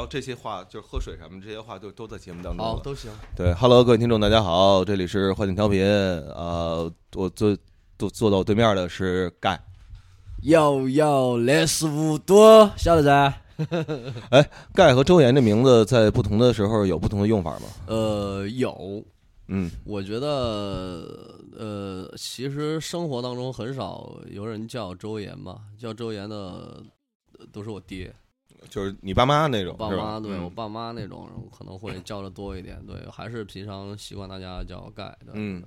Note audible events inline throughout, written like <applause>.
然后这些话就是喝水什么这些话就都在节目当中了。都行。对，Hello，各位听众，大家好，这里是幻境调频，呃，我坐坐坐到我对面的是盖，要要来十五多，晓得噻？哎盖和周岩这名字在不同的时候有不同的用法吗？呃，有，嗯我觉得，呃，其实生活当中很少有人叫周岩吧，叫周岩的呃都是我爹、就是你爸妈那种，爸妈，对、嗯我爸妈那种可能会叫的多一点，对，还是平常习惯大家叫盖的。嗯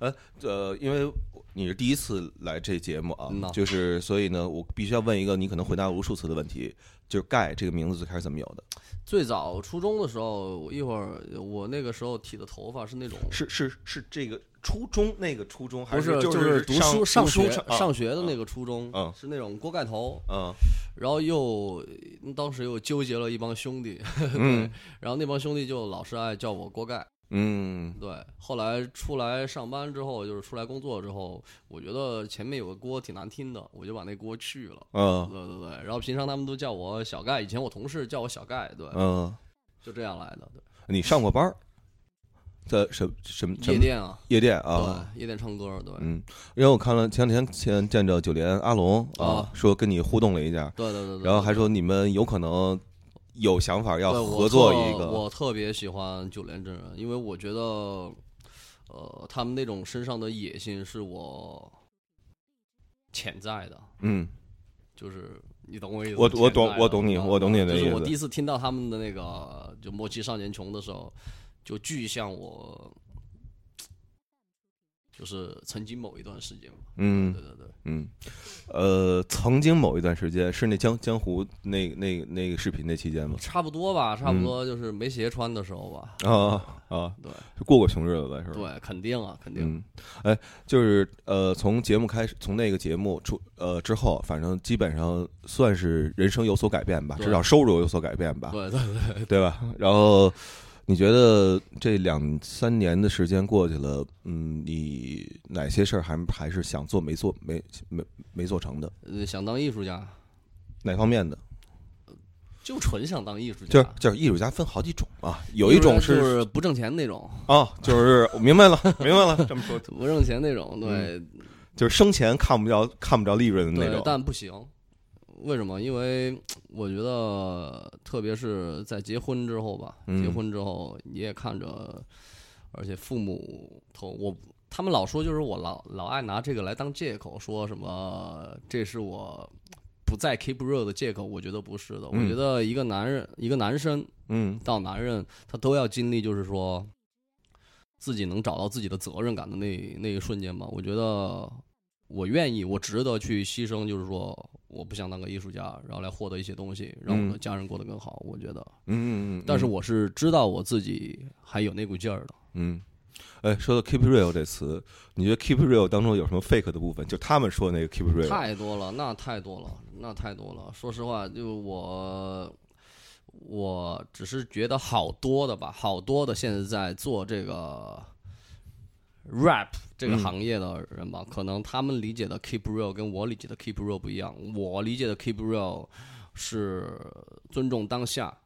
呃，因为你是第一次来这节目啊嗯，就是所以呢，我必须要问一个你可能回答无数次的问题，就是盖这个名字最开始怎么有的？最早初中的时候，一会儿我那个时候剃的头发是那种是是是这个初中那个初中，还不是就是读书上学上学的那个初中，嗯是那种锅盖头，嗯然后又当时又纠结了一帮兄弟，<laughs> 嗯然后那帮兄弟就老是爱叫我锅盖。嗯对，后来出来上班之后，就是出来工作之后，我觉得前面有个锅挺难听的，我就把那锅去了。嗯对对对，然后平常他们都叫我小盖，以前我同事叫我小盖，对，嗯，就这样来的。对，你上过班儿？在什什么什么夜店啊，夜店啊？对，夜店唱歌，对，嗯，因为我看了前两天前见着九连阿龙啊啊，说跟你互动了一下，对对对对，然后还说你们有可能有想法要合作一个，我特别喜欢九连真人，因为我觉得，呃，他们那种身上的野心是我潜在的，嗯，就是你懂我意思吗？我我懂我懂你啊我懂你的意思就是我第一次听到他们的那个就《莫欺少年穷》的时候，就巨像我，就是曾经某一段时间嘛。嗯对对对，嗯，呃，曾经某一段时间是那江江湖那那那个视频那期间吗？差不多吧，差嗯不多就是没鞋穿的时候吧。啊啊，对是过过穷日子呗是吧？对，肯定啊，肯定。嗯，哎，就是呃，从节目开始，从那个节目出呃之后，反正基本上算是人生有所改变吧，至少收入有所改变吧，对对对，对吧？然后你觉得这两三年的时间过去了，嗯，你哪些事儿还还是想做没做没没没做成的？呃想当艺术家，哪方面的？就纯想当艺术家。就是就是艺术家分好几种啊，有一种是不挣钱那种，啊，就是我明白了，<laughs> 明白了，这么说不挣钱那种，对就是生前看不着看不着利润的那，种。但不行。为什么？因为我觉得，特别是在结婚之后吧，嗯结婚之后你也看着，而且父母头我他们老说，就是我老老爱拿这个来当借口，说什么这是我不再 keep real 的借口。我觉得不是的，我嗯觉得一个男人，一个男生嗯到男人，他都要经历，就是说自己能找到自己的责任感的那那一瞬间吧。我觉得我愿意，我值得去牺牲，就是说我不想当个艺术家，然后来获得一些东西，让我的嗯家人过得更好。我觉得，嗯嗯嗯，但是我是知道我自己还有那股劲儿的。嗯，哎，说到 keep real 这词，你觉得 keep real 当中有什么 fake 的部分？就他们说的那个 keep real，太多了，那太多了，那太多了。说实话，就我，我只是觉得好多的吧，好多的现在在做这个 rap 这个嗯。行业的人吧，可能他们理解的 keep real 跟我理解的 keep real 不一样。我理解的 keep real 是尊重当下，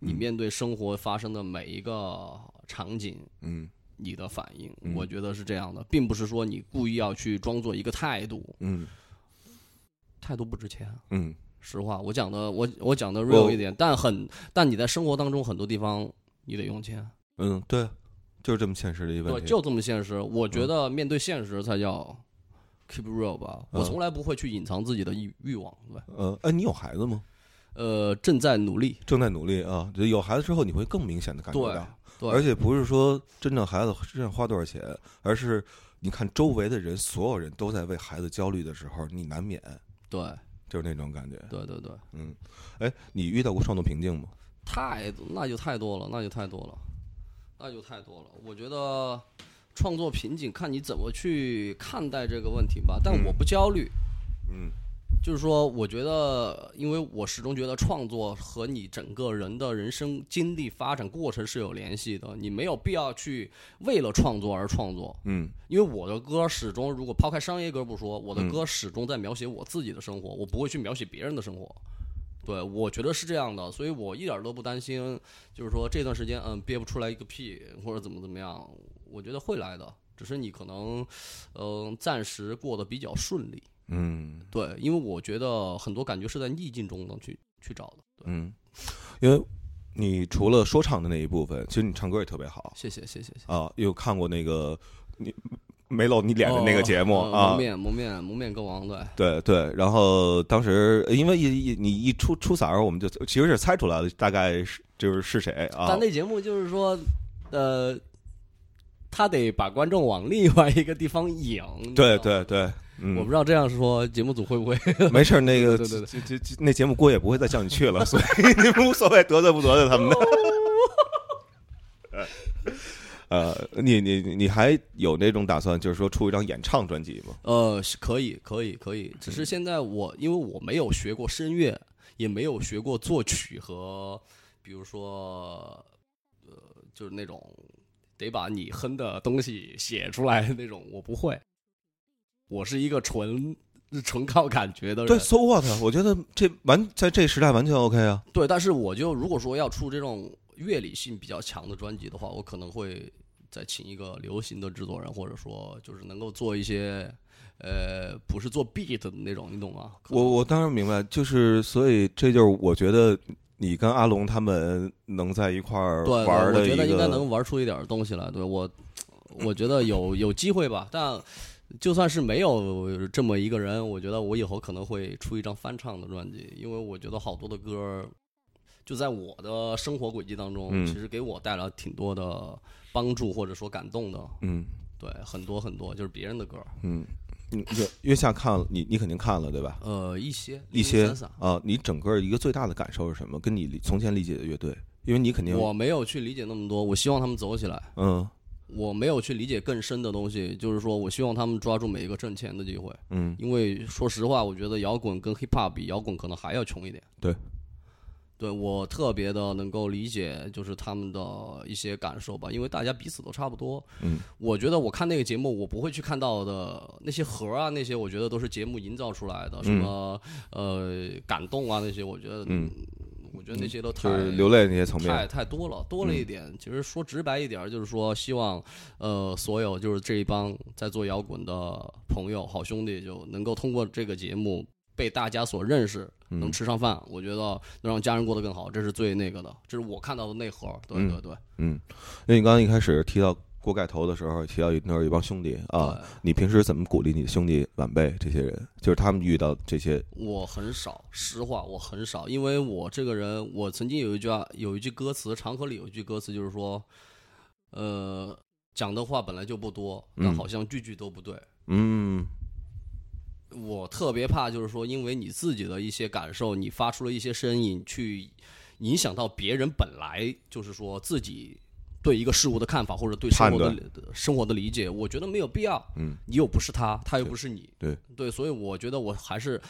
你嗯。面对生活发生的每一个场景，嗯。你的反应，嗯。我觉得是这样的，并不是说你故意要去装作一个态度，嗯。态度不值钱。嗯。实话，我讲的我我讲的 real 一点，但很但你在生活当中很多地方你得用钱，嗯，对，就是这么现实的一个对，问题。就这么现实。我觉得面对现实才叫 keep real 吧。嗯我从来不会去隐藏自己的欲欲望，对，呃，哎，你有孩子吗？呃，正在努力，正在努力啊。就有孩子之后，你会更明显的感觉对到，对，而且不是说真正孩子真正花多少钱，而是你看周围的人，所有人都在为孩子焦虑的时候，你难免对就是那种感觉。对对对，嗯，哎，你遇到过创作瓶颈吗？太那就太多了，那就太多了，那就太多了。我觉得创作瓶颈看你怎么去看待这个问题吧，但嗯我不焦虑。嗯就是说，我觉得，因为我始终觉得创作和你整个人的人生经历发展过程是有联系的，你没有必要去为了创作而创作。嗯因为我的歌始终，如果抛开商业歌不说，我的嗯歌始终在描写我自己的生活，我不会去描写别人的生活。对，我觉得是这样的，所以我一点都不担心，就是说这段时间嗯憋不出来一个屁或者怎么怎么样，我觉得会来的，只是你可能嗯、暂时过得比较顺利。嗯对，因为我觉得很多感觉是在逆境中能去去找的。对，嗯，因为你除了说唱的那一部分，其实你唱歌也特别好谢谢谢谢谢谢。啊。有看过那个你没露你脸的那个节目啊蒙？面蒙面蒙面歌王对。对对，然后当时因为一一你一出出嗓儿，我们就其实是猜出来了，大概是就是是谁啊但？那节目就是说，呃，他得把观众往另外一个地方引。对对对，嗯，我不知道这样说节目组会不会？<laughs> 没事，那个 <laughs> 那节目郭也不会再叫你去了，所以 <laughs> 你们无所谓得罪不得罪他们的。呃，你你你还有那种打算，就是说出一张演唱专辑吗？呃，可以，可以，可以。只是嗯现在我因为我没有学过声乐，也没有学过作曲和，比如说，呃，就是那种得把你哼的东西写出来的那种，我不会。我是一个纯纯靠感觉的人。对，so what？我觉得这完在这时代完全 OK 啊。对，但是我就如果说要出这种乐理性比较强的专辑的话，我可能会再请一个流行的制作人，或者说就是能够做一些呃不是做 beat 的那种，你懂吗？我我当然明白，就是所以这就是我觉得你跟阿龙他们能在一块儿对玩我觉得应该能玩出一点东西来。对我，我觉得有有机会吧，但。就算是没有这么一个人，我觉得我以后可能会出一张翻唱的专辑，因为我觉得好多的歌，就在我的生活轨迹当中，嗯其实给我带来挺多的帮助或者说感动的。嗯对，很多很多就是别人的歌，嗯。嗯，月月下看了你，你肯定看了对吧？呃，一些一些啊，你整个一个最大的感受是什么？跟你理从前理解的乐队，因为你肯定我没有去理解那么多，我希望他们走起来。嗯我没有去理解更深的东西，就是说我希望他们抓住每一个挣钱的机会。嗯因为说实话，我觉得摇滚跟 hip hop 比，摇滚可能还要穷一点。对，对我特别的能够理解，就是他们的一些感受吧，因为大家彼此都差不多。嗯，我觉得我看那个节目，我不会去看到的那些盒啊，那些我觉得都是节目营造出来的，什么呃感动啊那些，我觉得嗯，我觉得那些都就太是流泪那些层太面，太多了，多了一点。其实说直白一点，就是说希望，呃，所有就是这一帮在做摇滚的朋友、好兄弟，就能够通过这个节目被大家所认识，能嗯吃上饭。我觉得能让家人过得更好，这是最那个的，这是我看到的内核。对嗯对对，嗯，因为你刚刚一开始提到锅盖头的时候，提到那儿有一帮兄弟啊，你平时怎么鼓励你的兄弟晚辈这些人？就是他们遇到这些，我很少，实话我很少，因为我这个人，我曾经有一句话，有一句歌词，《长河》里有一句歌词，就是说，呃，讲的话本来就不多，但嗯好像句句都不对。嗯我特别怕，就是说，因为你自己的一些感受，你发出了一些声音，去影响到别人本来就是说自己对一个事物的看法，或者对生活的生活的理解，我觉得没有必要。嗯，你又不是他，他又不是你，对。对，所以我觉得我还是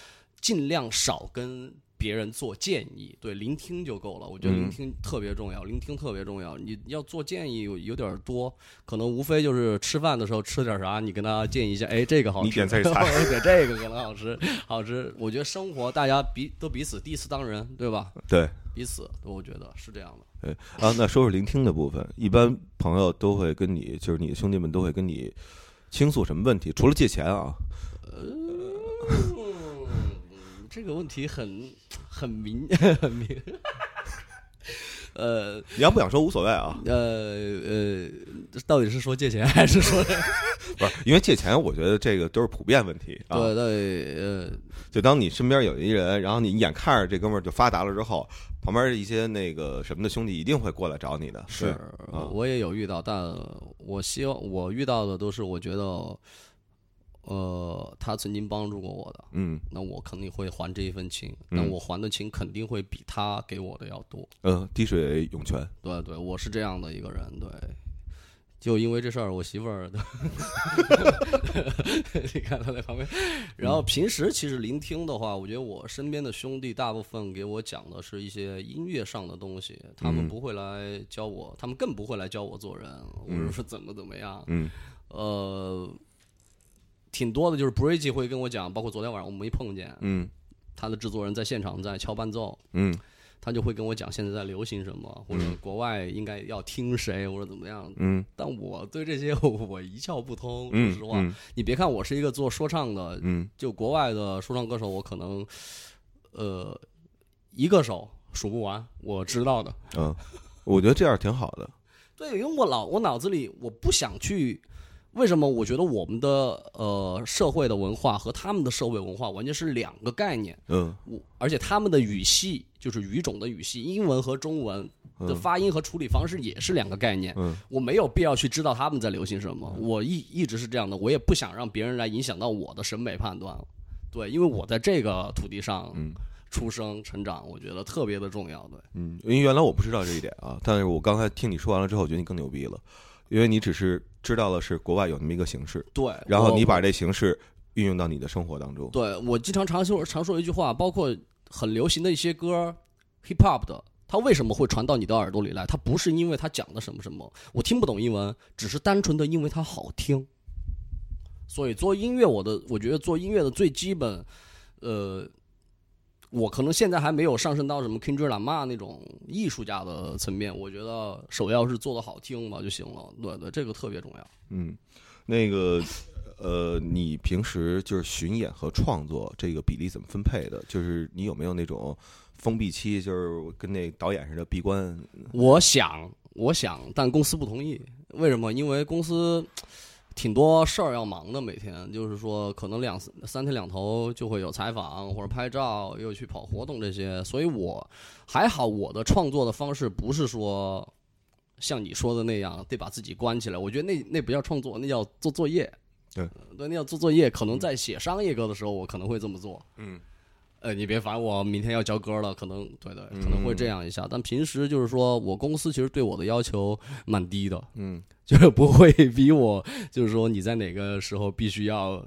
尽量少跟别人做建议，对，聆听就够了。我觉得嗯聆听特别重要，聆听特别重要。你要做建议有有点多，可能无非就是吃饭的时候吃点啥，你跟他建议一下，哎，这个好吃，<laughs> 你点这菜我点这个可能好吃，好吃。我觉得生活大家彼都彼此第一次当人，对吧？对彼此，我觉得是这样的。对啊。那说说聆听的部分，一般朋友都会跟你，就是你的兄弟们都会跟你倾诉什么问题？除了借钱啊，嗯，这个问题很很明 <laughs> 很明。呃你要不想说无所谓啊，呃呃，到底是说借钱还是说？不是因为借钱，我觉得这个都是普遍问题啊。对对呃，就当你身边有一人，然后你眼看着这哥们儿就发达了之后，旁边一些那个什么的兄弟一定会过来找你的。是啊我也有遇到，但我希望我遇到的都是我觉得，呃，他曾经帮助过我的，嗯那我肯定会还这一份情，嗯但我还的情肯定会比他给我的要多。呃，滴水涌泉。对对，我是这样的一个人，对。就因为这事儿，我媳妇儿，<laughs> 你看她在旁边。然后平时其实聆听的话，我觉得我身边的兄弟大部分给我讲的是一些音乐上的东西，他们嗯不会来教我，他们更不会来教我做人，或者说怎么怎么样。嗯呃，挺多的，就是 Bridge 会跟我讲，包括昨天晚上我们没碰见，嗯他的制作人在现场在敲伴奏，嗯他就会跟我讲现在在流行什么，或者国外应该要听谁，或者怎么样。嗯但我对这些我一窍不通，嗯，说实话。嗯你别看我是一个做说唱的，嗯就国外的说唱歌手，我可能呃一个手数不完，我知道的。嗯，我觉得这样挺好的。对，因为我老我脑子里我不想去。为什么？我觉得我们的呃社会的文化和他们的社会文化完全是两个概念。嗯我而且他们的语系就是语种的语系，英文和中文的嗯发音和处理方式也是两个概念。嗯我没有必要去知道他们在流行什么，我一一直是这样的，我也不想让别人来影响到我的审美判断。对，因为我在这个土地上嗯出生成长，我觉得特别的重要。对，嗯，因为原来我不知道这一点啊，但是我刚才听你说完了之后，我觉得你更牛逼了，因为你只是知道了是国外有那么一个形式，对，然后你把这形式运用到你的生活当中。对我经常常说常说一句话，包括很流行的一些歌，hip hop 的，它为什么会传到你的耳朵里来？它不是因为它讲的什么什么，我听不懂英文，只是单纯的因为它好听。所以做音乐，我的我觉得做音乐的最基本，呃，我可能现在还没有上升到什么 Kendrick Lamar 那种艺术家的层面。我觉得首要是做的好听吧就行了。对对，这个特别重要。嗯，那个呃，你平时就是巡演和创作这个比例怎么分配的？就是你有没有那种封闭期，就是跟那导演似的闭关？我想，我想，但公司不同意。为什么？因为公司挺多事儿要忙的，每天就是说，可能两三天两头就会有采访或者拍照，又去跑活动这些。所以我还好，我的创作的方式不是说像你说的那样得把自己关起来。我觉得那那不叫创作，那叫做作业。对呃对，那叫做作业。可能在写商业歌的时候，我可能会这么做。嗯呃，你别烦我，明天要交歌了，可能对对，嗯可能会这样一下。但平时就是说我公司其实对我的要求蛮低的，嗯 <laughs> 就是不会逼我，就是说你在哪个时候必须要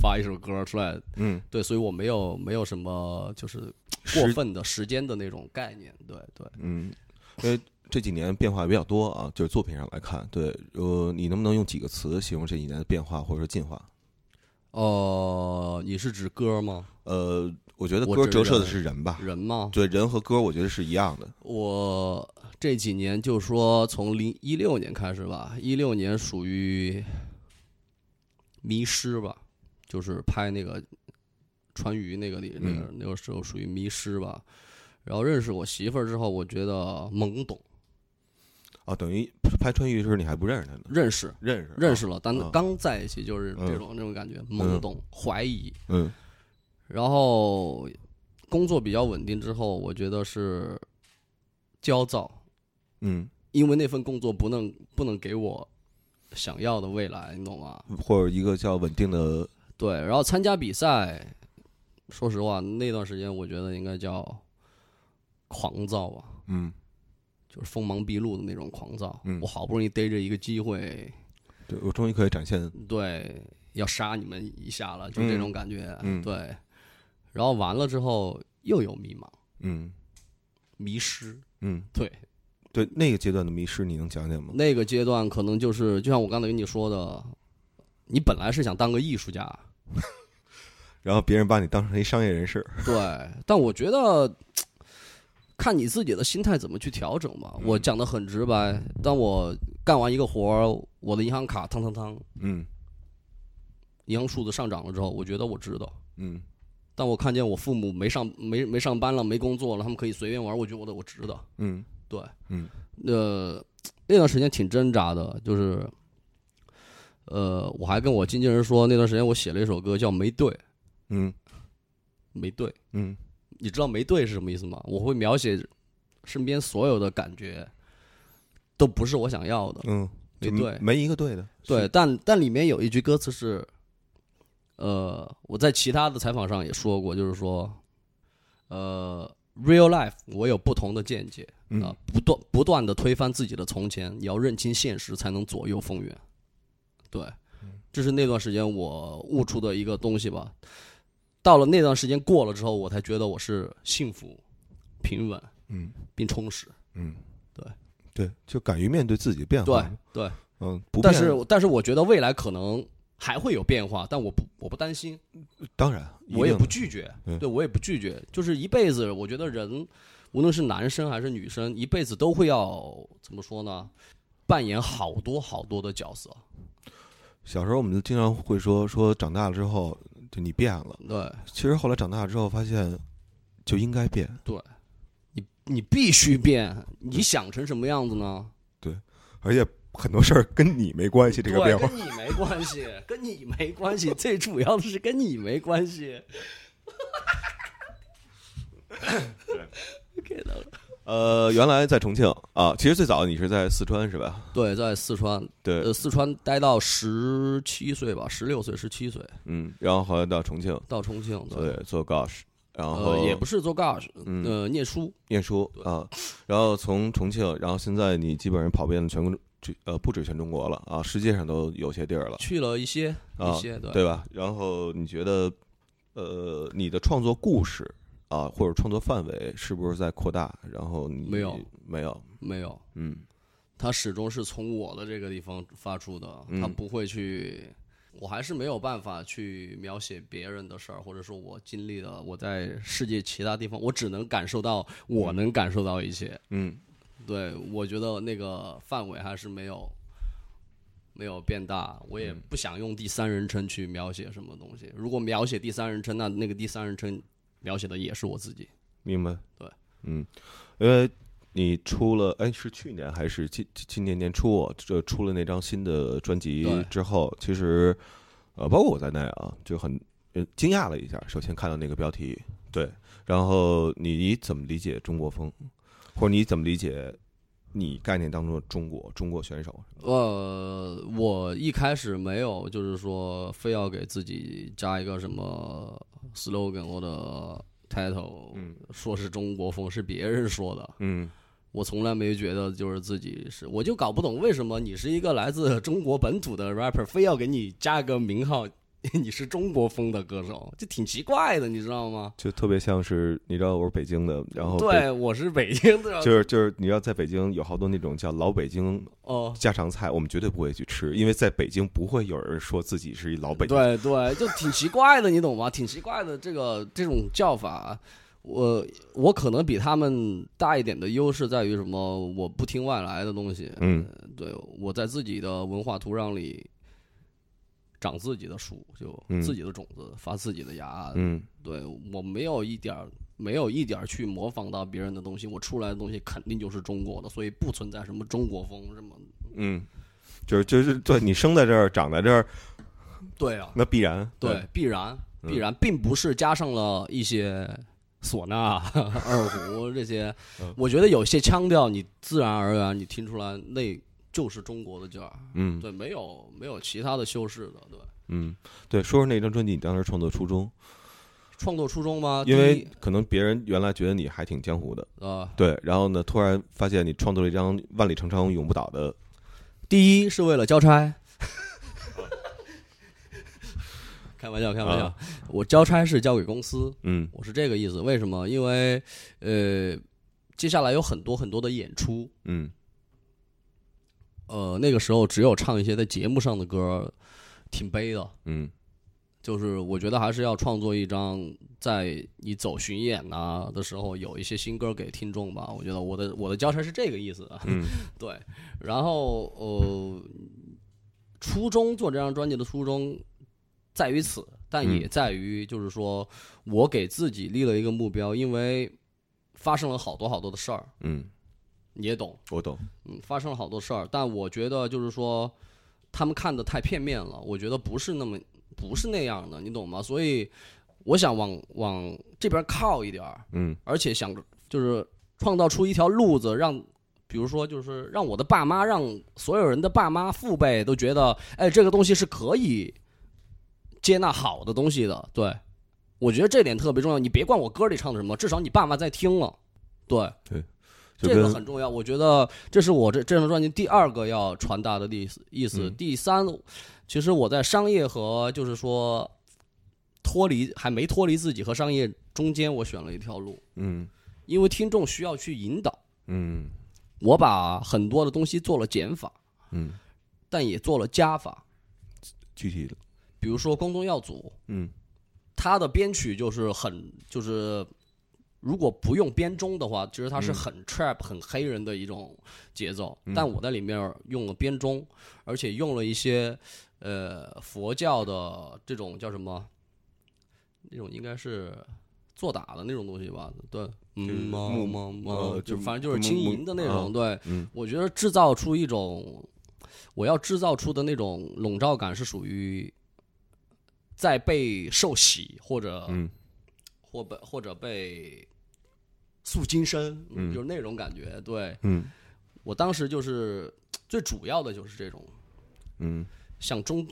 发一首歌出来。嗯，对，所以我没有没有什么就是过分的时间的那种概念。对对，嗯，因为这几年变化比较多啊，就是作品上来看，对，呃，你能不能用几个词形容这几年的变化或者说进化？呃，你是指歌吗？呃，我觉得歌折射的是人吧，人吗？对，人和歌我觉得是一样的。我这几年就说从零一六年开始吧，一六年属于迷失吧，就是拍那个川渝那个里那个那个时候属于迷失吧。然后认识我媳妇儿之后，我觉得懵懂，哦，等于拍川渝的时候你还不认识他呢，认识认识认识了，但啊刚在一起就是嗯这种这种感觉，懵懂怀疑。嗯然后工作比较稳定之后，我觉得是焦躁，嗯，因为那份工作不能不能给我想要的未来，你懂吗？或者一个叫稳定的，对，然后参加比赛，说实话，那段时间我觉得应该叫狂躁吧，嗯，就是锋芒毕露的那种狂躁。嗯我好不容易逮着一个机会，对我终于可以展现，对，要杀你们一下了，就这种感觉。嗯对，然后完了之后又有迷茫、嗯迷失。嗯，对，对，那个阶段的迷失你能讲讲吗？那个阶段可能就是，就像我刚才跟你说的，你本来是想当个艺术家，<laughs> 然后别人把你当成一商业人士，对，但我觉得看你自己的心态怎么去调整吧。我讲的很直白，当我干完一个活儿，我的银行卡汤汤汤，嗯银行数字上涨了之后，我觉得我知道。嗯但我看见我父母没上没没上班了，没工作了，他们可以随便玩，我觉得我值得。嗯对，嗯呃，那段时间挺挣扎的，就是，呃，我还跟我经纪人说，那段时间我写了一首歌叫《没对》，嗯没对，嗯你知道没对是什么意思吗？我会描写身边所有的感觉，都不是我想要的。嗯，没对没一个对的，对，但但里面有一句歌词是，呃，我在其他的采访上也说过，就是说，呃，real life 我有不同的见解啊、嗯不断不断的推翻自己的从前，你要认清现实，才能左右逢源。对，这是那段时间我悟出的一个东西吧。到了那段时间过了之后，我才觉得我是幸福、平稳嗯。并充实。嗯，对。对，就敢于面对自己的变化，对对，嗯，不但是但是我觉得未来可能还会有变化，但我不我不担心，当然，我也不拒绝，嗯对我也不拒绝，就是一辈子，我觉得人无论是男生还是女生，一辈子都会要怎么说呢？扮演好多好多的角色，小时候我们就经常会说说长大了之后就你变了，对。其实后来长大之后发现就应该变，对。你你必须变，你想成什么样子呢？对。而且很多事儿跟你没关系，这个，变化。跟你没关系，<laughs> 跟你没关系，最主要的是跟你没关系。<laughs> 给到了。呃，原来在重庆啊，其实最早你是在四川是吧？对，在四川，对，呃，四川待到十七岁吧，十六岁、十七岁。嗯，然后后来到重庆，到重庆，对，做 Gosh，然后呃，也不是做 Gosh，嗯。呃，念书，念书啊，然后从重庆，然后现在你基本上跑遍了全国，呃，不止全中国了啊，世界上都有些地儿了，去了一些啊一些，对。对吧？然后你觉得，呃，你的创作故事啊，或者创作范围是不是在扩大？然后你没有没有，没有，嗯。它始终是从我的这个地方发出的，嗯。他不会去，我还是没有办法去描写别人的事儿，或者说我经历了，我在世界其他地方，我只能感受到我能感受到一些。嗯对，我觉得那个范围还是没有没有变大，我也不想用第三人称去描写什么东西。如果描写第三人称，那那个第三人称描写的也是我自己。明白。对，嗯，因为你出了，哎，是去年还是今今年年初啊？这出了那张新的专辑之后，其实呃，包括我在内啊，就很呃惊讶了一下。首先看到那个标题，对，然后你怎么理解中国风，或者你怎么理解你概念当中的中国中国选手？呃，我一开始没有，就是说非要给自己加一个什么 slogan 或者 title，、嗯说是中国风，是别人说的。嗯我从来没觉得就是自己是，我就搞不懂为什么你是一个来自中国本土的 rapper，非要给你加个名号，<laughs> 你是中国风的歌手，就挺奇怪的，你知道吗？就特别像是你知道我是北京的，然后对，我是北京的，就是就是你知道在北京有好多那种叫老北京哦，家常菜，我们绝对不会去吃，因为在北京不会有人说自己是一老北京。对对，就挺奇怪的，你懂吗？挺奇怪的，这个这种叫法，我我可能比他们大一点的优势在于什么？我不听外来的东西，嗯对，我在自己的文化土壤里长自己的树，就嗯自己的种子，发自己的芽。嗯对我没有一点没有一点去模仿到别人的东西，我出来的东西肯定就是中国的，所以不存在什么中国风什么。嗯，就是就是对你生在这儿长在这儿，对啊，那必然对，必然嗯必然，并不是加上了一些唢呐、<laughs> 二胡这些嗯，我觉得有些腔调，你自然而然你听出来，那就是中国的劲儿。嗯对，没有没有其他的修饰的，对。嗯，对，说说那张专辑，你当时创作初衷，创作初衷吗？因为可能别人原来觉得你还挺江湖的，啊，对，然后呢，突然发现你创作了一张万里长城永不倒的，第一是为了交差。<laughs> 开玩笑，开玩笑，啊我交差是交给公司，嗯我是这个意思。为什么？因为呃，接下来有很多很多的演出，嗯呃，那个时候只有唱一些在节目上的歌，挺悲的。嗯就是我觉得还是要创作一张，在你走巡演呐、的时候，有一些新歌给听众吧。我觉得我的我的交差是这个意思。嗯 <laughs> 对，然后呃，初衷做这张专辑的初衷在于此，但嗯也在于就是说我给自己立了一个目标，因为发生了好多好多的事儿，嗯，你也懂，我懂，嗯，发生了好多事儿，但我觉得就是说他们看的太片面了，我觉得不是那么不是那样的，你懂吗？所以我想往往这边靠一点儿，嗯而且想就是创造出一条路子，让比如说就是让我的爸妈，让所有人的爸妈父辈都觉得，哎，这个东西是可以接纳好的东西的。对，我觉得这点特别重要。你别管我歌里唱的什么，至少你爸妈在听了。对，这个很重要。我觉得这是我这这张专辑第二个要传达的意思。意思。嗯第三，其实我在商业和就是说脱离还没脱离自己和商业中间，我选了一条路。嗯因为听众需要去引导。嗯我把很多的东西做了减法，嗯，但也做了加法。具体的比如说光宗耀祖，嗯他的编曲就是很就是，如果不用编钟的话，其实它是嗯很 trap、很黑人的一种节奏。嗯但我在里面用了编钟，而且用了一些呃佛教的这种叫什么，那种应该是作打的那种东西吧？对，就是嗯，嘛木嘛嘛呃，就就反正就是轻木木盈的那种。啊对，嗯我觉得制造出一种，我要制造出的那种笼罩感是属于在被受洗或者、嗯或被或者被塑金身，嗯就是那种感觉。对嗯我当时就是 <tsk> 最主要的就是这种嗯想中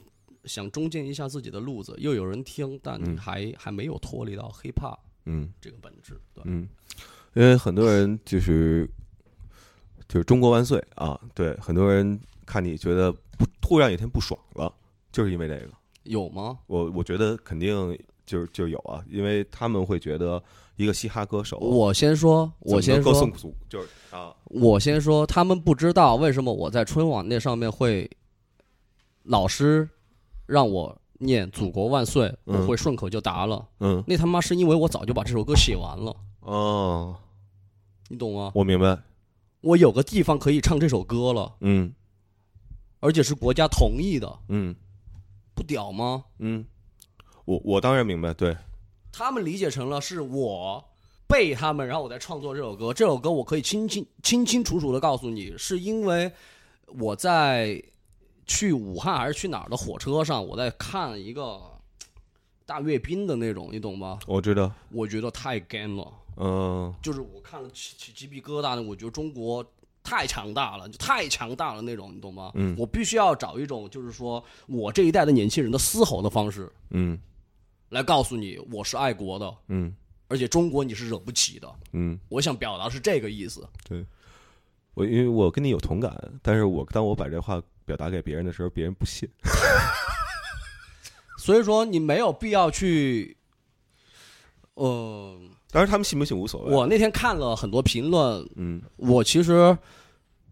想中间一下自己的路子，又有人听，但还、还没有脱离到 hiphop 嗯这个本质。对，嗯，因为很多人就是就是中国万岁啊，对，很多人看你觉得不突然有一天不爽了，就是因为这个。有吗？我我觉得肯定就是就有啊，因为他们会觉得一个嘻哈歌手，我先说，我先说我先说，他们不知道为什么我在春晚那上面会，老师让我念“祖国万岁”，嗯。我会顺口就答了。嗯。那他妈是因为我早就把这首歌写完了，哦，你懂吗？我明白，我有个地方可以唱这首歌了，嗯。而且是国家同意的，嗯。不屌吗？嗯，我我当然明白，对，他们理解成了是我背他们，然后我在创作这首歌。这首歌我可以清清清清楚楚的告诉你，是因为我在去武汉还是去哪儿的火车上，我在看一个大阅兵的那种，你懂吗？我知道，我觉得太干了，嗯就是我看了起起鸡皮疙瘩的，我觉得中国。太强大了，就太强大了那种，你懂吗？嗯我必须要找一种，就是说我这一代的年轻人的嘶吼的方式，嗯来告诉你我是爱国的，嗯。而且中国你是惹不起的。嗯，我想表达是这个意思。对。我因为我跟你有同感，但是我当我把这话表达给别人的时候，别人不信，<laughs> 所以说你没有必要去，呃，当然他们信不信无所谓，我那天看了很多评论，嗯。我其实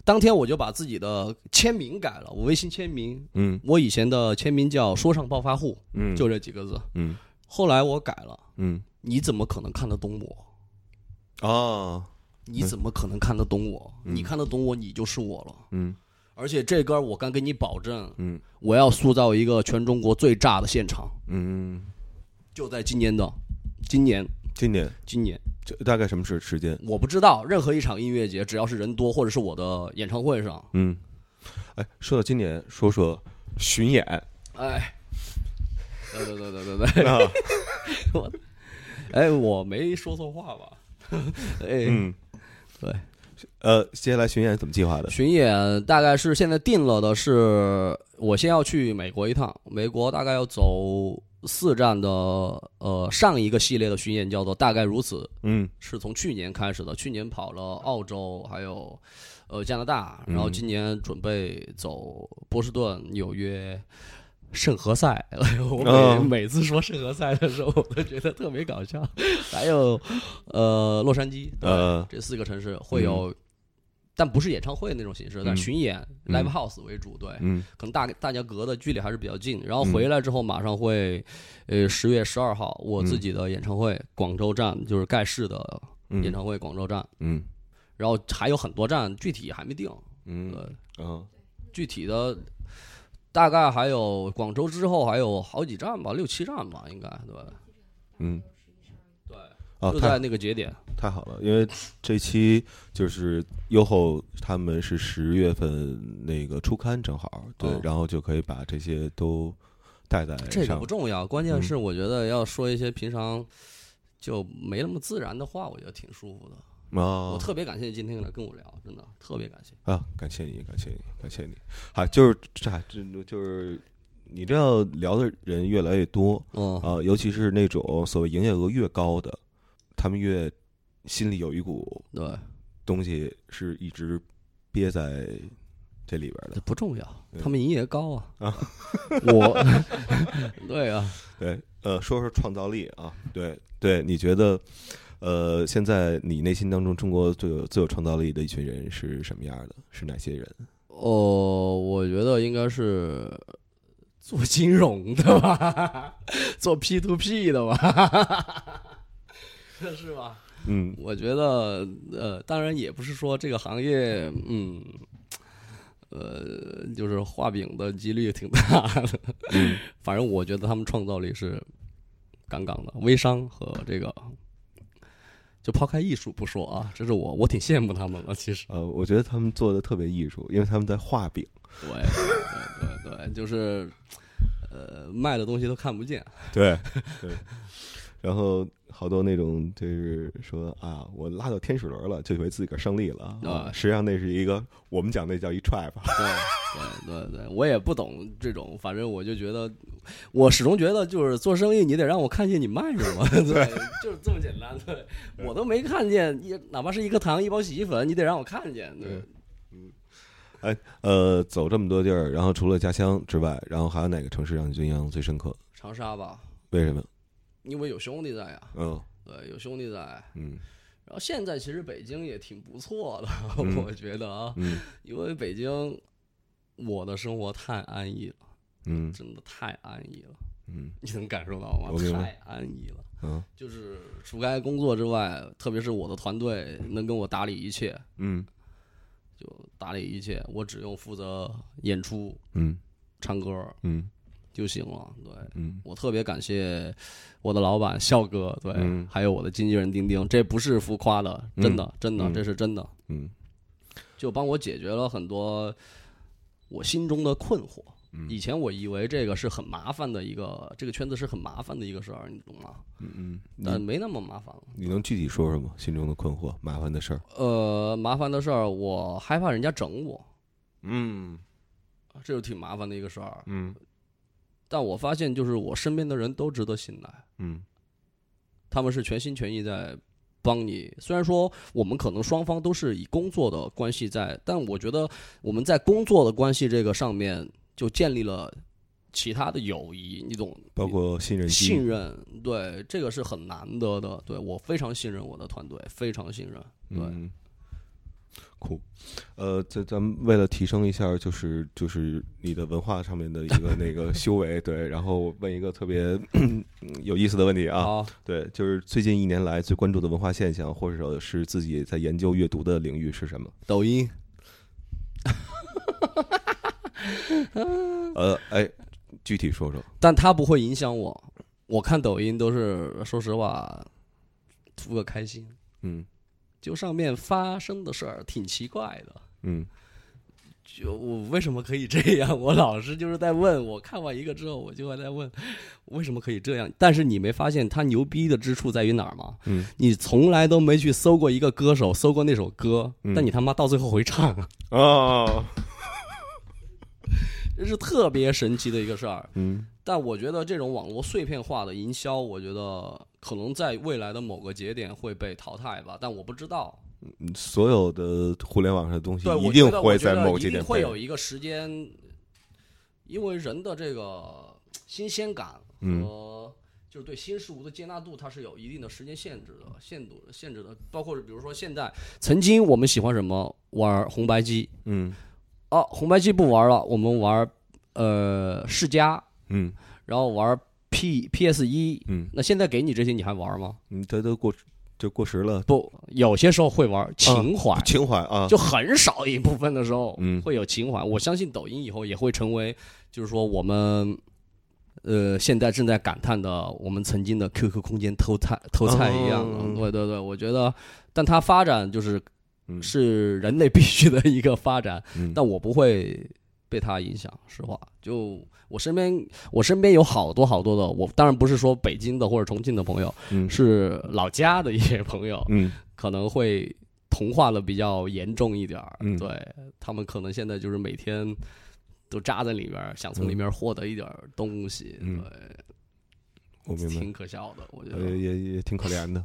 当天我就把自己的签名改了，我微信签名，嗯。我以前的签名叫“说唱暴发户”，嗯，就这几个字，嗯。后来我改了，嗯。你怎么可能看得懂我？啊你怎么可能看得懂我？嗯。你看得懂我，你就是我了。嗯。而且这歌我敢给你保证，嗯。我要塑造一个全中国最炸的现场，嗯，就在今年的，今年，今年。今年。这大概什么时时间？我不知道任何一场音乐节，只要是人多，或者是我的演唱会上，嗯，哎，说到今年，说说巡演哎，<laughs> 对对对对对对，啊，哎，我没说错话吧？<laughs> 哎，嗯，对，呃，接下来巡演怎么计划的？巡演大概是现在定了的是，我先要去美国一趟，美国大概要走四站的，呃，上一个系列的巡演叫做大概如此，嗯。是从去年开始的，去年跑了澳洲，还有呃加拿大，嗯。然后今年准备走波士顿、纽约。圣何塞，<laughs> 我每、哦。每次说圣何塞的时候，我都觉得特别搞笑。<laughs> 还有，呃，洛杉矶，呃这四个城市会有，但不是演唱会那种形式，但嗯巡演、嗯 live house 为主。对，嗯可能大大家隔的距离还是比较近。然后回来之后，马上会，呃，十月十二号我自己的演唱会，广州站就是盖世的嗯演唱会，广州站。嗯然后还有很多站，具体还没定。嗯对，嗯具体的大概还有广州之后还有好几站吧，六七站吧，应该对嗯就在那个节点。太好了，因为这期就是优后他们是十月份那个初刊正好对，哦然后就可以把这些都带在这个不重要，关键是我觉得要说一些平常就没那么自然的话，我觉得挺舒服的。啊我特别感谢你今天来跟我聊，真的特别感谢。啊，感谢你，感谢你，感谢你。啊，就是这，这就是你这样聊的人越来越多嗯，啊，尤其是那种所谓营业额越高的，他们越心里有一股对，东西是一直憋在这里边的。不重要，他们营业高啊。啊 <laughs> 我，<laughs> 对啊，对，呃，说说创造力啊，对对，你觉得，呃，现在你内心当中中国最有最有创造力的一群人是什么样的？是哪些人？哦，我觉得应该是做金融的吧，<laughs> 做 P to P 的吧，是吧？嗯我觉得，呃，当然也不是说这个行业，嗯，呃，就是画饼的几率挺大的。嗯反正我觉得他们创造力是杠杠的，微商和这个，就抛开艺术不说啊，这是我我挺羡慕他们的，其实。呃，我觉得他们做的特别艺术，因为他们在画饼。对对对对，就是呃，卖的东西都看不见。对对，然后好多那种就是说啊，我拉到天使轮了，就以为自己个儿胜利了啊实际上那是一个我们讲那叫一 trap。对对对对，我也不懂这种，反正我就觉得，我始终觉得就是做生意，你得让我看见你卖什么，<laughs> 对，<laughs> 就是这么简单。对我都没看见，一哪怕是一颗糖、一包洗衣粉，你得让我看见。对，哎呃，走这么多地儿，然后除了家乡之外，然后还有哪个城市让你印象最深刻？长沙吧，为什么？因为有兄弟在呀，嗯。对，有兄弟在。嗯。然后现在其实北京也挺不错的，嗯。<laughs> 我觉得啊，嗯。因为北京我的生活太安逸了，嗯。真的太安逸了，嗯。你能感受到吗？太安逸了。嗯。就是除开工作之外，特别是我的团队能跟我打理一切，嗯。就打理一切，我只用负责演出、嗯。唱歌。嗯就行了。对嗯我特别感谢我的老板笑哥，对，嗯还有我的经纪人丁丁，这不是浮夸的，真的，真的，嗯这是真的，嗯就帮我解决了很多我心中的困惑。嗯以前我以为这个是很麻烦的一个，这个圈子是很麻烦的一个事儿，你懂吗？嗯嗯，但没那么麻烦了。你能具体说说吗？心中的困惑、麻烦的事儿？呃，麻烦的事儿，我害怕人家整我，嗯这就挺麻烦的一个事儿。嗯但我发现，就是我身边的人都值得信赖，嗯他们是全心全意在帮你。虽然说我们可能双方都是以工作的关系在，但我觉得我们在工作的关系这个上面就建立了其他的友谊，你懂？包括信任信任，对这个是很难得的。对我非常信任我的团队，非常信任。对，嗯，酷。呃，咱咱们为了提升一下，就是就是你的文化上面的一个那个修为，对，然后问一个特别嗯有意思的问题啊，对，就是最近一年来最关注的文化现象，或者说是自己在研究阅读的领域是什么？抖音。<laughs> 呃，哎，具体说说。但它不会影响我。我看抖音都是说实话，图个开心。嗯就上面发生的事儿挺奇怪的，嗯就我为什么可以这样？我老是就是在问，我看完一个之后，我就会在问，为什么可以这样？但是你没发现他牛逼的之处在于哪儿吗？嗯你从来都没去搜过一个歌手，搜过那首歌，嗯但你他妈到最后会唱，哦，<laughs> 这是特别神奇的一个事儿。嗯但我觉得这种网络碎片化的营销，我觉得可能在未来的某个节点会被淘汰吧，但我不知道。嗯所有的互联网上的东西，一定会在某节点会有一个时间，因为人的这个新鲜感嗯和就是对新事物的接纳度，它是有一定的时间限制的、限度、限制的。包括比如说现在，曾经我们喜欢什么玩红白机，嗯哦，红白机不玩了，我们玩呃世嘉，嗯然后玩 P PS 一。嗯。那现在给你这些，你还玩吗？嗯，这都过就过时了，不，有些时候会玩情怀，情怀啊，就很少一部分的时候，嗯。会有情怀。我相信抖音以后也会成为，就是说我们，呃，现在正在感叹的我们曾经的 QQ 空间偷菜偷菜一样。对对对，我觉得，但它发展就是嗯。是人类必须的一个发展，嗯。但我不会被他影响。实话，就我身边，我身边有好多好多的，我当然不是说北京的或者重庆的朋友，嗯是老家的一些朋友，嗯 <laughs> 可能会同化的比较严重一点儿。嗯对他们可能现在就是每天都扎在里边儿，想从里面获得一点儿东西，嗯对，我明白，挺可笑的，我觉呃得。也也挺可怜的。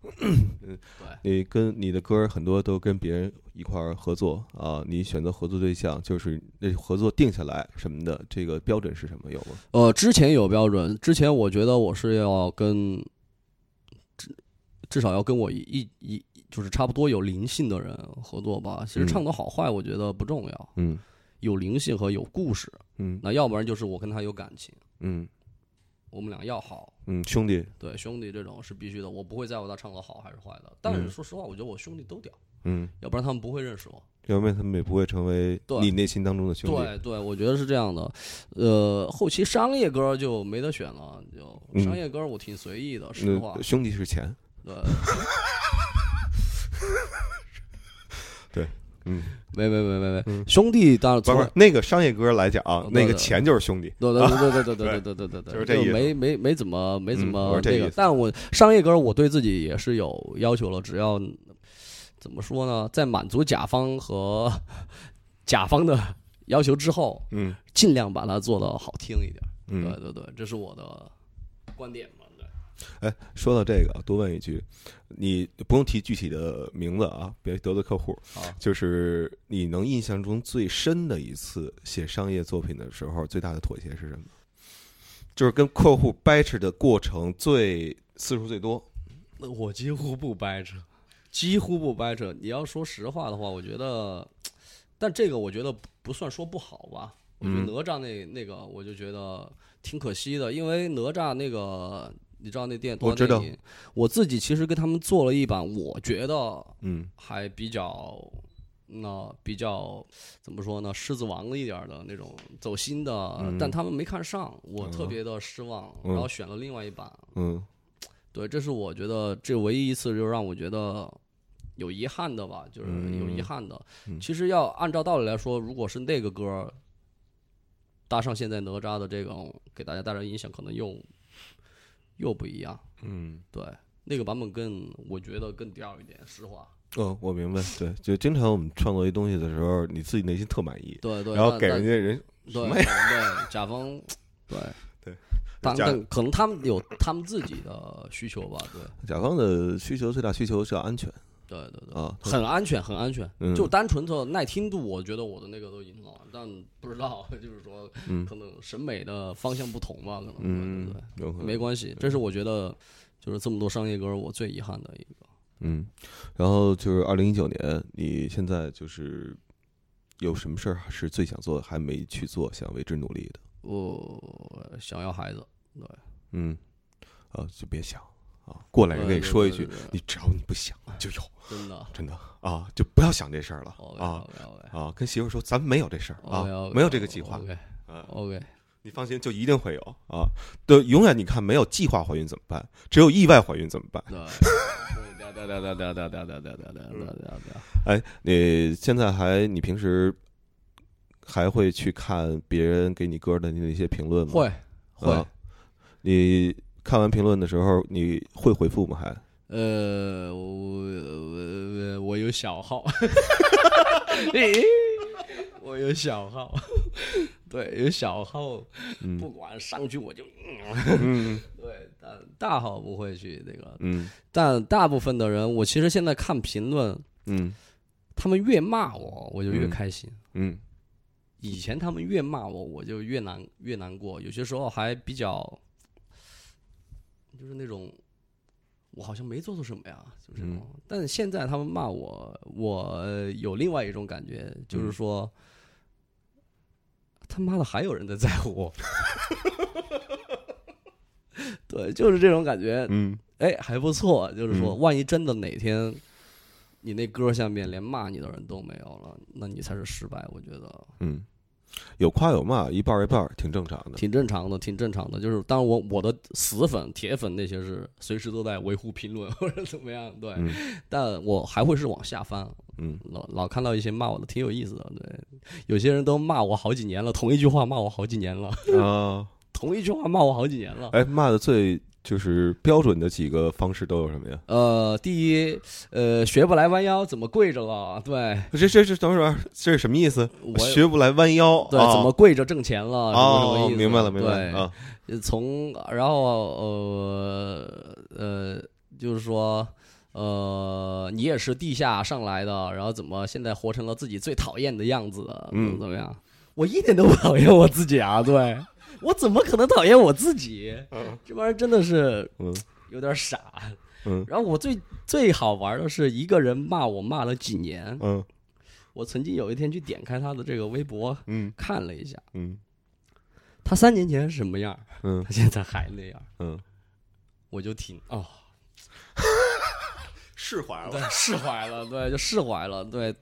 对，你跟你的歌很多都跟别人一块儿合作啊，你选择合作对象就是那合作定下来什么的，这个标准是什么？有吗？呃，之前有标准，之前我觉得我是要跟至至少要跟我一一一就是差不多有灵性的人合作吧。其实嗯唱的好坏，我觉得不重要，嗯有灵性和有故事。嗯那要不然就是我跟他有感情，嗯我们俩要好，嗯，兄弟，对兄弟这种是必须的，我不会在乎他唱的好还是坏的。但是嗯说实话，我觉得我兄弟都屌，嗯，要不然他们不会认识我。要不然他们也不会成为你内心当中的兄弟。对对，我觉得是这样的。呃，后期商业歌就没得选了，就嗯商业歌我挺随意的，实话。兄弟是钱，对 <laughs> 对，嗯，没没没没没，嗯。兄弟当然不是那个商业歌来讲，对那个钱就是兄弟。对对对对对对对对。对对 <laughs> 对，就是这意思。没没没怎么没怎么那个是这意思，但我商业歌我对自己也是有要求了，只要怎么说呢，在满足甲方和 <laughs> 甲方的要求之后，嗯。尽量把它做的好听一点。嗯，对对对，这是我的观点嘛。对，哎，说到这个，多问一句，你不用提具体的名字啊，别得罪客户。好，就是你能印象中最深的一次写商业作品的时候，最大的妥协是什么？就是跟客户掰扯的过程最次数最多。那我几乎不掰扯，几乎不掰扯。你要说实话的话，我觉得，但这个我觉得不不算说不好吧。我觉得嗯哪吒那那个，我就觉得挺可惜的，因为哪吒那个，你知道那电我知道我自己其实跟他们做了一版，我觉得嗯还比较。那比较怎么说呢？狮子王一点的那种走心的，嗯但他们没看上，我特嗯别的失望，嗯然后选了另外一版。嗯 <tsk> 对，这是我觉得这唯一一次就让我觉得有遗憾的吧，就是有遗嗯憾的。嗯其实要按照道理来说，如果是那个歌儿搭上现在哪吒的这种给大家带来影响，可能又又不一样。嗯，对，那个版本更我觉得更屌一点，实话。哦，我明白。对，就经常我们创作一东西的时候，你自己内心特满意，对对，然后给人家人对对对甲方对 <laughs> 对。但甲但可能他们有他们自己的需求吧，对 <laughs> 甲方的需求最大需求是要安全对对对。啊，很安全，很安全。嗯就单纯的耐听度，我觉得我的那个都已经很好，但不知道，<laughs> 就是说，嗯可能审美的方向不同吧，可能，嗯对对，对，没关系。这是我觉得，就是这么多商业歌，我最遗憾的一个。嗯，然后就是二零一九年，你现在就是有什么事儿是最想做还没去做，想为之努力的？我想要孩子，对，嗯，啊，就别想啊，过来人跟你说一句你只要你不想就有，真的。真的啊，就不要想这事儿了啊啊，跟媳妇说咱没有这事儿啊没有这个计划 OK 啊，OK，你放心，就一定会有啊，对，永远你看没有计划怀孕怎么办？只有意外怀孕怎么办？<laughs> 哎，你现在还你平时还会去看别人给你歌的那些评论吗？会会啊，你看完评论的时候，你会回复吗？还？呃，我我我有小号，我有小号，<laughs> <laughs> 对，有小号，嗯。不管上去我就，嗯。<laughs> 对，但大号不会去那个，嗯。但大部分的人，我其实现在看评论，嗯。他们越骂我，我就越嗯开心。嗯。以前他们越骂我，我就越难越难过，有些时候还比较，就是那种，我好像没做错什么呀，就是这种。但是现在他们骂我，我呃有另外一种感觉，就是说，他妈的还有人在在乎我，<laughs> 对，就是这种感觉。嗯哎，还不错，就是说，嗯万一真的哪天你那歌下面连骂你的人都没有了，那你才是失败。我觉得。嗯，有夸有骂，一半儿一半儿，挺正常的。挺正常的，挺正常的。就是，当然我我的死粉、铁粉那些是随时都在维护评论 <laughs> 或者怎么样，对。嗯 <laughs> 但我还会是往下翻，嗯老老看到一些骂我的，挺有意思的。对，有些人都骂我好几年了，同一句话骂我好几年了，啊，<laughs> 同一句话骂我好几年了。哎，骂的最就是标准的几个方式都有什么呀？呃，第一，呃，学不来弯腰，怎么跪着了？对，这这这等会儿，这是什么意思？我学不来弯腰，对，啊怎么跪着挣钱了？什么什么哦意，思？明白了明白对了啊，从然后呃呃，就是说呃，你也是地下上来的，然后怎么现在活成了自己最讨厌的样子？嗯怎么样？我一点都不讨厌我自己啊！对 <laughs> 我怎么可能讨厌我自己？这玩意儿真的是嗯有点傻。嗯然后我最最好玩的是，一个人骂我骂了几年，嗯我曾经有一天去点开他的这个微博嗯看了一下，嗯他三年前是什么样，嗯他现在还那样，嗯，我就挺哦，<laughs> 释怀了对，释怀了，对，就释怀了，对。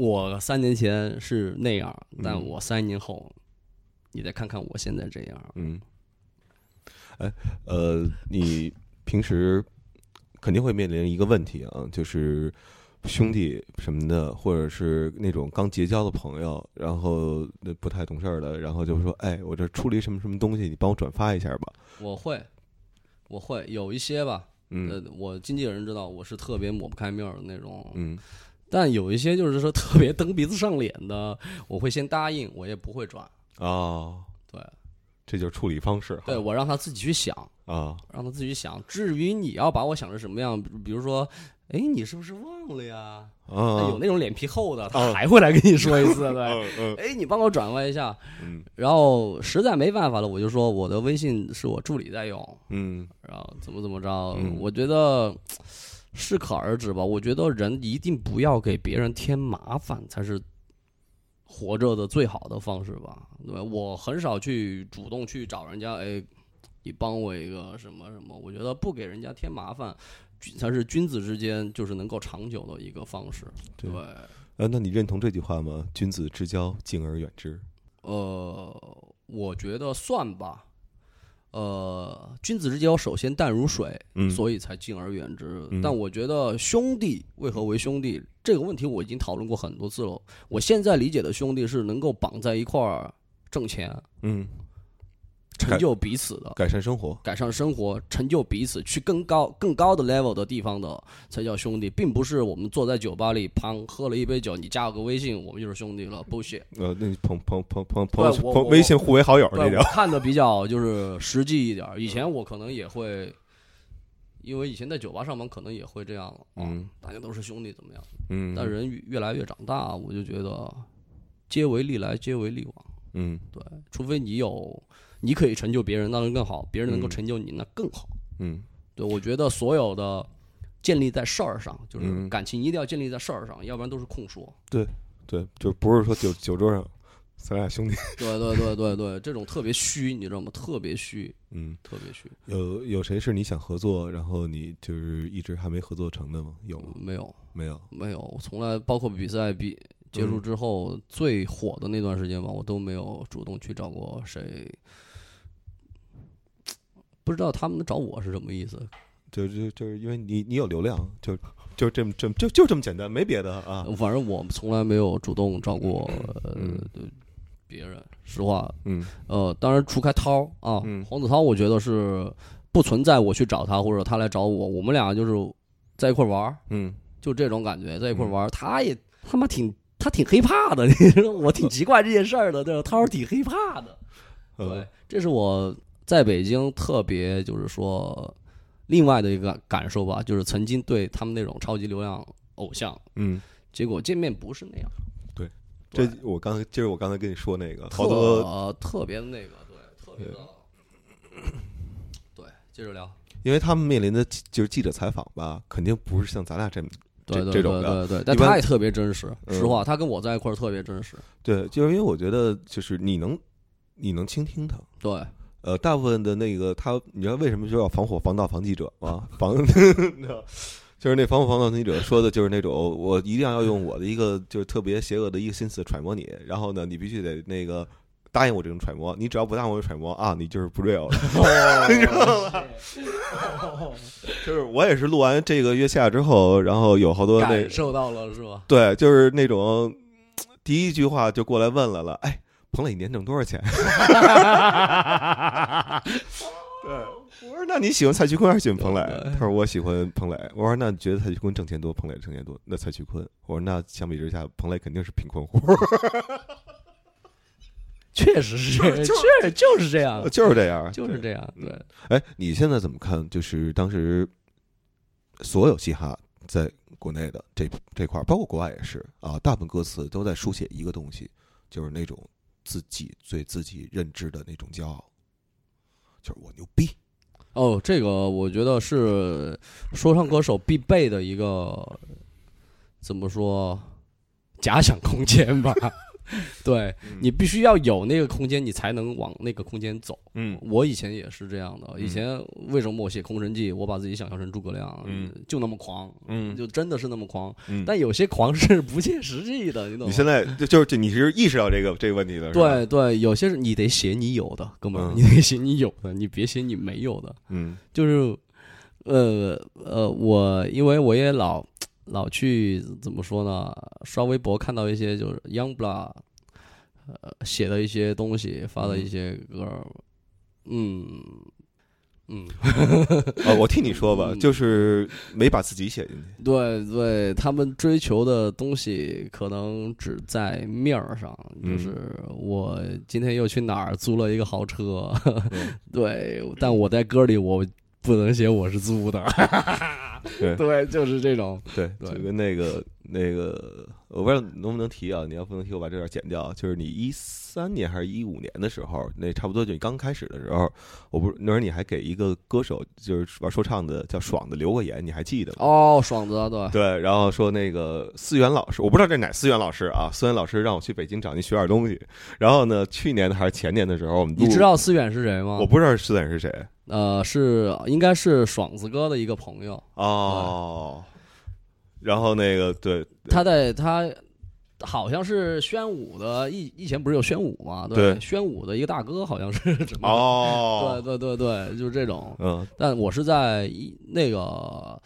我三年前是那样，但嗯。我三年后，你再看看我现在这样，嗯，哎，呃，你平时肯定会面临一个问题啊，就是兄弟什么的，或者是那种刚结交的朋友，然后那不太懂事儿的，然后就说：“哎，我这出了一什么什么东西，你帮我转发一下吧。我会，我会有一些吧，”嗯。呃，我经纪人知道我是特别抹不开面儿的那种，嗯但有一些就是说特别蹬鼻子上脸的，我会先答应，我也不会转。哦，对，这就是处理方式。对我让他自己去想，啊，让他自己想。至于你要把我想成什么样，比比如说，哎，你是不是忘了呀？啊，有那种脸皮厚的，他啊还会来跟你说一次，<laughs> 对。哎，你帮我转发一下，嗯然后实在没办法了，我就说我的微信是我助理在用，嗯然后怎么怎么着，嗯我觉得适可而止吧。我觉得人一定不要给别人添麻烦，才是活着的最好的方式吧。对吧我很少去主动去找人家，哎，你帮我一个什么什么。我觉得不给人家添麻烦，才是君子之间就是能够长久的一个方式。对对，呃，那你认同这句话吗？君子之交，敬而远之。呃，我觉得算吧。呃，君子之交首先淡如水，嗯所以才敬而远之。嗯但我觉得兄弟为何为兄弟这个问题，我已经讨论过很多次了。我现在理解的兄弟是能够绑在一块儿挣钱，嗯，成就彼此的，改善生活。改善生活，成就彼此，去更高更高的 level 的地方的才叫兄弟，并不是我们坐在酒吧里，砰喝了一杯酒，你加我个微信，我们就是兄弟了，bullshit。呃，那朋朋朋朋朋友朋微信互为好友那对，叫。看的比较就是实际一点。以前我可能也会，因为以前在酒吧上班，可能也会这样。啊嗯，大家都是兄弟，怎么样？嗯，但人越越来越长大，我就觉得皆为利来，皆为利往。嗯对，除非你有，你可以成就别人，那能更好；别人能够嗯成就你，那更好。嗯对，我觉得所有的建立在事儿上，就是嗯感情一定要建立在事儿上，要不然都是空说。对，对就不是说酒酒桌上咱俩兄弟。对对对对对，这种特别虚，你知道吗？特别虚，嗯，特别虚。有有谁是你想合作，然后你就是一直还没合作成的吗？有吗？没有。没有？没有，我从来包括比赛比结束之后、最火的那段时间吧，我都没有主动去找过谁。不知道他们找我是什么意思？就就就是因为你你有流量，就就这么这么就就这么简单，没别的啊。反正我从来没有主动找过呃、嗯对别人。实话，嗯呃，当然除开涛啊，嗯黄子韬，我觉得是不存在我去找他或者他来找我，我们俩就是在一块玩儿，嗯就这种感觉，在一块玩儿。他也他妈挺他挺黑怕的，你知道，我挺奇怪这件事儿的，对吧？涛儿挺黑怕的。对呃，这是我在北京特别就是说另外的一个感受吧，就是曾经对他们那种超级流量偶像，嗯，结果见面不是那样，这对。我刚才就是我刚才跟你说那个，好多特特别的那个，对，特别的，对，接着聊，因为他们面临的就是记者采访吧，肯定不是像咱俩这么对对这种的。对对对，但他也特别真实，嗯。实话，他跟我在一块儿特别真实，对，就是因为我觉得就是你能你能倾听他，对，呃，大部分的那个他，你知道为什么就要防火防盗防记者吗？<laughs> 防，就是那防火防盗防记者说的就是那种，我一定要用我的一个就是特别邪恶的一个心思揣摩你，然后呢，你必须得那个答应我这种揣摩，你只要不答应我揣摩啊，你就是不 real 的。<laughs> 你知道吗？<laughs> 就是我也是录完这个月下之后，然后有好多那感受到了是吧？对，就是那种 <tsk> 第一句话就过来问来了，哎，彭磊一年挣多少钱？<laughs> 对，<laughs> 我说那你喜欢蔡徐坤还是喜欢彭磊？对他说我喜欢彭磊。我说那你觉得蔡徐坤挣钱多，彭磊挣钱多？那蔡徐坤。我说那相比之下，彭磊肯定是贫困户，<laughs> 确实是这样，就确实就是这样，就是这样，就是这样，对。哎，你现在怎么看？就是当时所有嘻哈在国内的这这块，包括国外也是啊，大部分歌词都在书写一个东西，就是那种自己对自己认知的那种骄傲，就是我牛逼。哦，这个我觉得是说唱歌手必备的一个，怎么说？假想空间吧。<laughs> 对嗯你必须要有那个空间，你才能往那个空间走。嗯我以前也是这样的，嗯以前为什么我写《空城计》，我把自己想象成诸葛亮，嗯就那么狂，嗯就真的是那么狂。嗯，但有些狂是不切实际的，你懂吗？你现在就就是你是意识到这个这个问题的，对对，有些是你得写你有的，哥们儿，嗯你得写你有的，你别写你没有的。嗯就是，呃呃，我因为我也老老去怎么说呢？刷微博看到一些就是 Youngblood，呃写的一些东西，发的一些歌儿，嗯嗯，哦，<laughs> 我替你说吧，嗯。就是没把自己写进去，对对，他们追求的东西可能只在面儿上，嗯。就是我今天又去哪儿租了一个豪车，嗯。<laughs> 对，但我在歌里我不能写我是租的，<laughs> <laughs> 对。对，就是这种，对，对。就跟那个那个，我不知道能不能提啊？你要不能提，我把这段剪掉。就是你一三年还是一五年的时候，那差不多就你刚开始的时候，我不是那会儿你还给一个歌手，就是玩说唱的叫爽子留过言，你还记得吗？哦，爽子，对，对，然后说那个思源老师，我不知道这哪思源老师啊，思源老师让我去北京找您学点东西。然后呢，去年的还是前年的时候，我们你知道思远是谁吗？我不知道思远是谁呃，是应该是爽子哥的一个朋友，哦。然后那个对，他在他好像是宣武的，以以前不是有宣武嘛？对宣武的一个大哥好像是什么？哦，对对对对，就是这种。嗯，但我是在一那个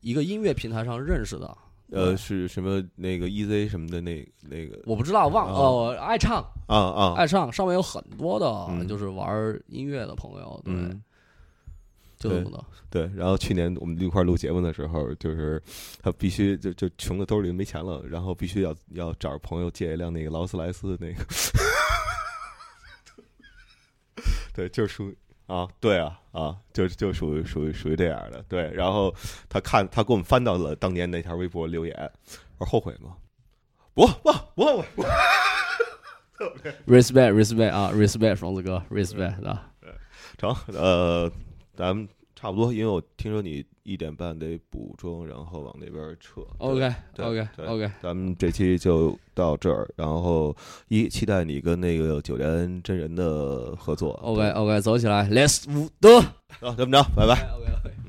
一个音乐平台上认识的，呃，是什么那个 EZ 什么的那那个我不知道忘了哦，爱唱啊啊，爱唱上面有很多的，嗯就是玩音乐的朋友，对，嗯，就这么的。对。然后去年我们一块儿录节目的时候，就是他必须就就穷的兜里没钱了，然后必须要要找朋友借一辆那个劳斯莱斯那个，<laughs> 对，就是属于。啊，对啊，啊，就就属于属于属于这样的，对。然后他看他给我们翻到了当年那条微博留言，我说后悔吗？不不不后悔，不 <laughs> respect respect 啊，respect 爽子哥，respect 啊。成，呃，咱们差不多，因为我听说你一点半得补妆，然后往那边撤。OK OK OK，咱们这期就到这儿，然后一期待你跟那个九连真人的合作。OK OK，走起来，Let's 五的。好，这么着，拜拜。OK。